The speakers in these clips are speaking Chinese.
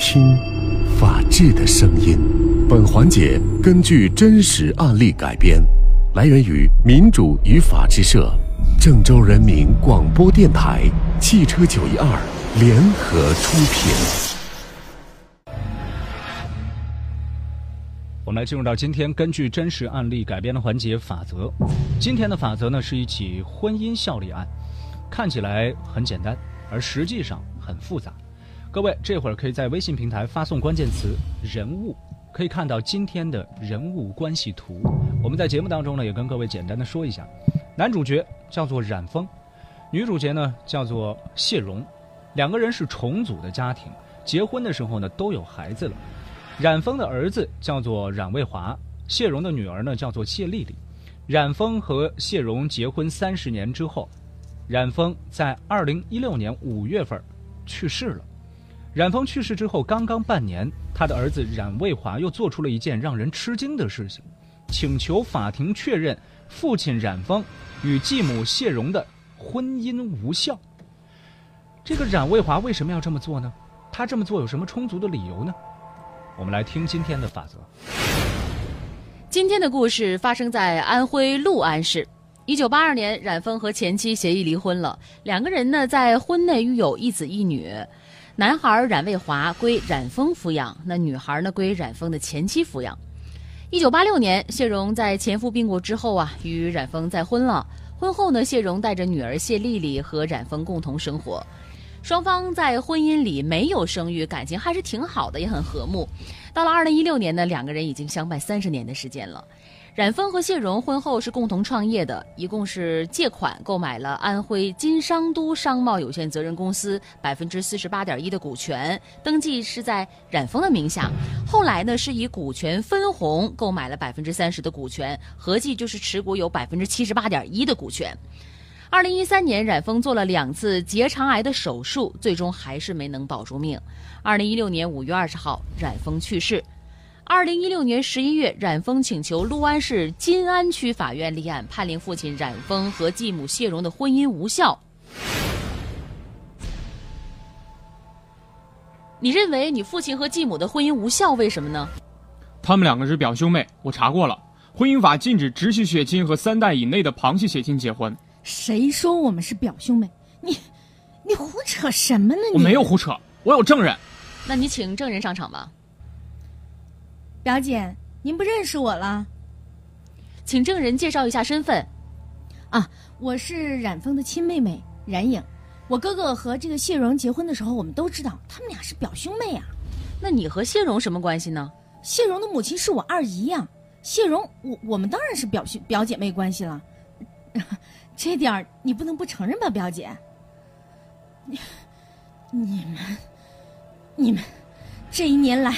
听，法治的声音。本环节根据真实案例改编，来源于民主与法治社、郑州人民广播电台、汽车九一二联合出品。我们来进入到今天根据真实案例改编的环节法则。今天的法则呢是一起婚姻效力案，看起来很简单，而实际上很复杂。各位这会儿可以在微信平台发送关键词“人物”，可以看到今天的人物关系图。我们在节目当中呢也跟各位简单的说一下，男主角叫做冉峰，女主角呢叫做谢蓉，两个人是重组的家庭，结婚的时候呢都有孩子了。冉峰的儿子叫做冉卫华，谢蓉的女儿呢叫做谢丽丽。冉峰和谢蓉结婚三十年之后，冉峰在二零一六年五月份去世了。冉峰去世之后，刚刚半年，他的儿子冉卫华又做出了一件让人吃惊的事情，请求法庭确认父亲冉峰与继母谢荣的婚姻无效。这个冉卫华为什么要这么做呢？他这么做有什么充足的理由呢？我们来听今天的法则。今天的故事发生在安徽六安市。一九八二年，冉峰和前妻协议离婚了，两个人呢在婚内育有一子一女。男孩冉卫华归冉峰抚养，那女孩呢归冉峰的前妻抚养。一九八六年，谢蓉在前夫病故之后啊，与冉峰再婚了。婚后呢，谢蓉带着女儿谢丽丽和冉峰共同生活，双方在婚姻里没有生育，感情还是挺好的，也很和睦。到了二零一六年呢，两个人已经相伴三十年的时间了。冉峰和谢蓉婚后是共同创业的，一共是借款购买了安徽金商都商贸有限责任公司百分之四十八点一的股权，登记是在冉峰的名下。后来呢，是以股权分红购买了百分之三十的股权，合计就是持股有百分之七十八点一的股权。二零一三年，冉峰做了两次结肠癌的手术，最终还是没能保住命。二零一六年五月二十号，冉峰去世。二零一六年十一月，冉峰请求六安市金安区法院立案，判令父亲冉峰和继母谢蓉的婚姻无效。你认为你父亲和继母的婚姻无效，为什么呢？他们两个是表兄妹，我查过了，婚姻法禁止直系血亲和三代以内的旁系血亲结婚。谁说我们是表兄妹？你，你胡扯什么呢？你我没有胡扯，我有证人。那你请证人上场吧。表姐，您不认识我了？请证人介绍一下身份。啊，我是冉峰的亲妹妹冉颖。我哥哥和这个谢荣结婚的时候，我们都知道他们俩是表兄妹啊、那你和谢荣什么关系呢？谢荣的母亲是我二姨呀、谢荣，我我们当然是表兄表姐妹关系了。这点儿你不能不承认吧，表姐？你、你们、你们，这一年来。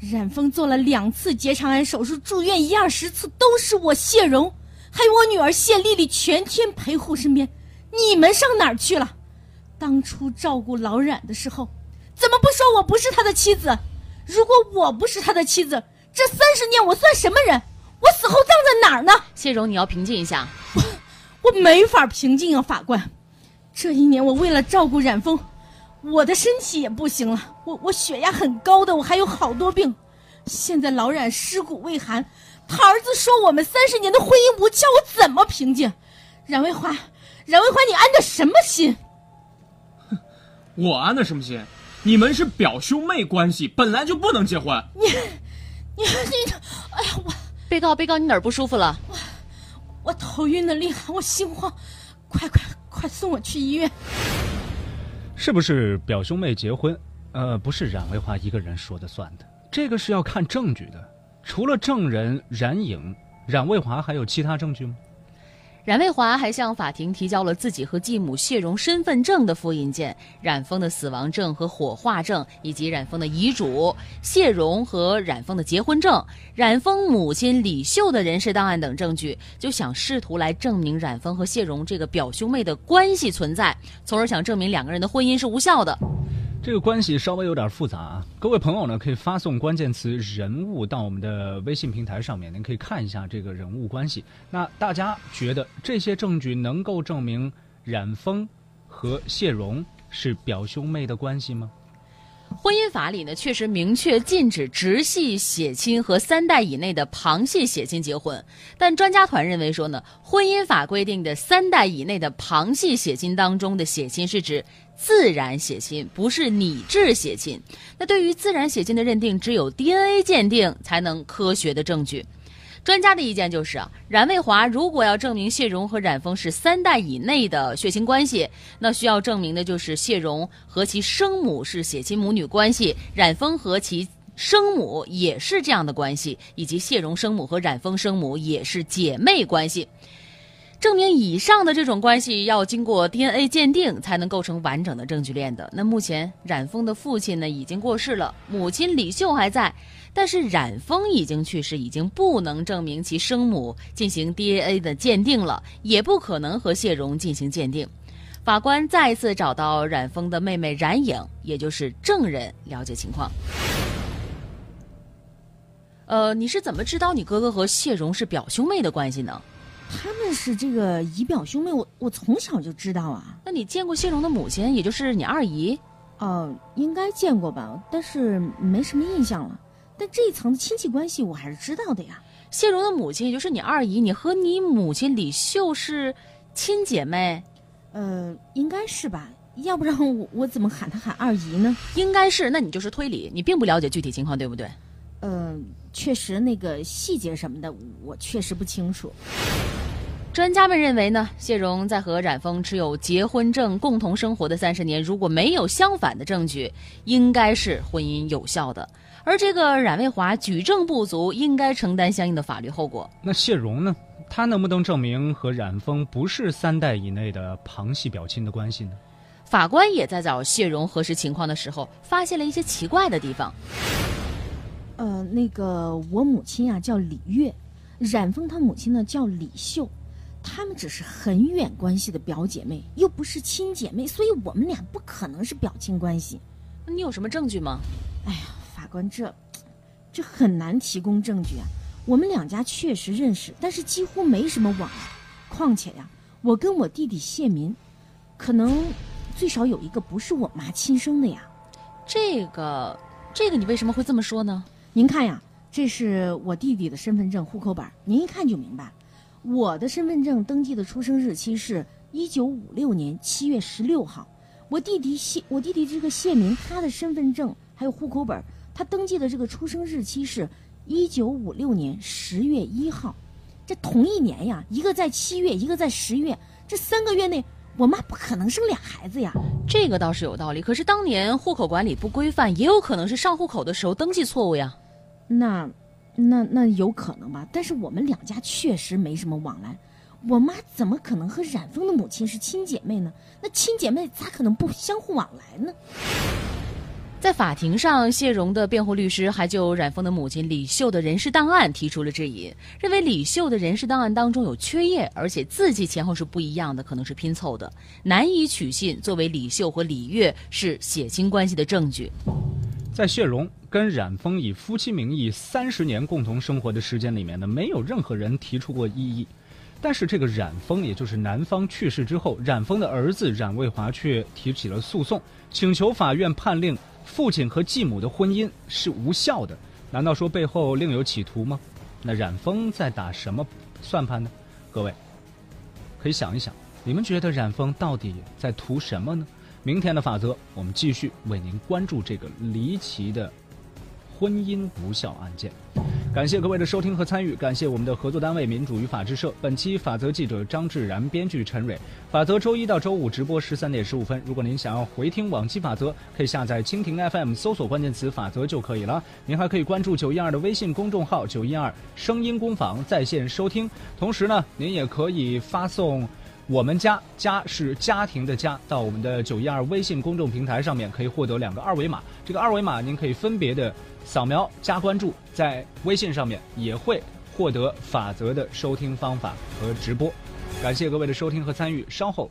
冉峰做了两次结肠癌手术，住院一二十次，都是我谢荣，还有我女儿谢丽丽全天陪护身边。你们上哪儿去了？当初照顾老冉的时候，怎么不说我不是他的妻子？如果我不是他的妻子，这三十年我算什么人？我死后葬在哪儿呢？谢荣，你要平静一下。我我没法平静啊，法官。这一年我为了照顾冉峰。我的身体也不行了，我我血压很高的，我还有好多病。现在老冉尸骨未寒，他儿子说我们三十年的婚姻无效，我怎么平静？冉卫华，冉卫华，你安的什么心？我安的什么心？你们是表兄妹关系，本来就不能结婚。你，你你，哎呀，我被告被告，你哪儿不舒服了？我我头晕的厉害，我心慌，快快快送我去医院。是不是表兄妹结婚？呃，不是冉卫华一个人说的算的，这个是要看证据的。除了证人冉颖、冉卫华，还有其他证据吗？冉卫华还向法庭提交了自己和继母谢蓉身份证的复印件、冉峰的死亡证和火化证，以及冉峰的遗嘱、谢蓉和冉峰的结婚证、冉峰母亲李秀的人事档案等证据，就想试图来证明冉峰和谢蓉这个表兄妹的关系存在，从而想证明两个人的婚姻是无效的。这个关系稍微有点复杂啊，各位朋友呢可以发送关键词“人物”到我们的微信平台上面，您可以看一下这个人物关系。那大家觉得这些证据能够证明冉峰和谢荣是表兄妹的关系吗？婚姻法里呢，确实明确禁止直系血亲和三代以内的旁系血亲结婚。但专家团认为说呢，婚姻法规定的三代以内的旁系血亲当中的血亲是指自然血亲，不是拟制血亲。那对于自然血亲的认定，只有 DNA 鉴定才能科学的证据。专家的意见就是啊，冉卫华如果要证明谢荣和冉峰是三代以内的血亲关系，那需要证明的就是谢荣和其生母是血亲母女关系，冉峰和其生母也是这样的关系，以及谢荣生母和冉峰生母也是姐妹关系。证明以上的这种关系要经过 DNA 鉴定才能构成完整的证据链的。那目前冉峰的父亲呢已经过世了，母亲李秀还在。但是冉峰已经去世，已经不能证明其生母进行 DNA 的鉴定了，也不可能和谢荣进行鉴定。法官再次找到冉峰的妹妹冉颖，也就是证人，了解情况。呃，你是怎么知道你哥哥和谢荣是表兄妹的关系呢？他们是这个姨表兄妹，我我从小就知道啊。那你见过谢荣的母亲，也就是你二姨？哦，应该见过吧，但是没什么印象了。但这一层的亲戚关系我还是知道的呀。谢荣的母亲也就是你二姨，你和你母亲李秀是亲姐妹，呃，应该是吧？要不然我我怎么喊她喊二姨呢？应该是，那你就是推理，你并不了解具体情况，对不对？嗯，确实那个细节什么的我确实不清楚。专家们认为呢，谢荣在和冉峰持有结婚证共同生活的三十年，如果没有相反的证据，应该是婚姻有效的。而这个冉卫华举证不足，应该承担相应的法律后果。那谢荣呢？他能不能证明和冉峰不是三代以内的旁系表亲的关系呢？法官也在找谢荣核实情况的时候，发现了一些奇怪的地方。呃，那个我母亲啊叫李月，冉峰他母亲呢叫李秀，他们只是很远关系的表姐妹，又不是亲姐妹，所以我们俩不可能是表亲关系。那你有什么证据吗？哎呀。法官，这这很难提供证据啊！我们两家确实认识，但是几乎没什么往来。况且呀，我跟我弟弟谢民，可能最少有一个不是我妈亲生的呀。这个，这个你为什么会这么说呢？您看呀，这是我弟弟的身份证、户口本，您一看就明白。我的身份证登记的出生日期是一九五六年七月十六号，我弟弟谢，我弟弟这个谢明，他的身份证还有户口本。他登记的这个出生日期是，一九五六年十月一号，这同一年呀，一个在七月，一个在十月，这三个月内，我妈不可能生俩孩子呀。这个倒是有道理，可是当年户口管理不规范，也有可能是上户口的时候登记错误呀。那，那那有可能吧？但是我们两家确实没什么往来，我妈怎么可能和冉峰的母亲是亲姐妹呢？那亲姐妹咋可能不相互往来呢？在法庭上，谢荣的辩护律师还就冉峰的母亲李秀的人事档案提出了质疑，认为李秀的人事档案当中有缺页，而且字迹前后是不一样的，可能是拼凑的，难以取信作为李秀和李月是血亲关系的证据。在谢荣跟冉峰以夫妻名义三十年共同生活的时间里面呢，没有任何人提出过异议。但是这个冉峰，也就是男方去世之后，冉峰的儿子冉卫华却提起了诉讼，请求法院判令。父亲和继母的婚姻是无效的，难道说背后另有企图吗？那冉峰在打什么算盘呢？各位可以想一想，你们觉得冉峰到底在图什么呢？明天的法则，我们继续为您关注这个离奇的婚姻无效案件。感谢各位的收听和参与，感谢我们的合作单位民主与法制社。本期法则记者张志然，编剧陈蕊。法则周一到周五直播十三点十五分。如果您想要回听往期法则，可以下载蜻蜓 FM，搜索关键词“法则”就可以了。您还可以关注九一二的微信公众号“九一二声音工坊”在线收听。同时呢，您也可以发送“我们家”家是家庭的家到我们的九一二微信公众平台上面，可以获得两个二维码。这个二维码您可以分别的。扫描加关注，在微信上面也会获得法则的收听方法和直播。感谢各位的收听和参与，稍后。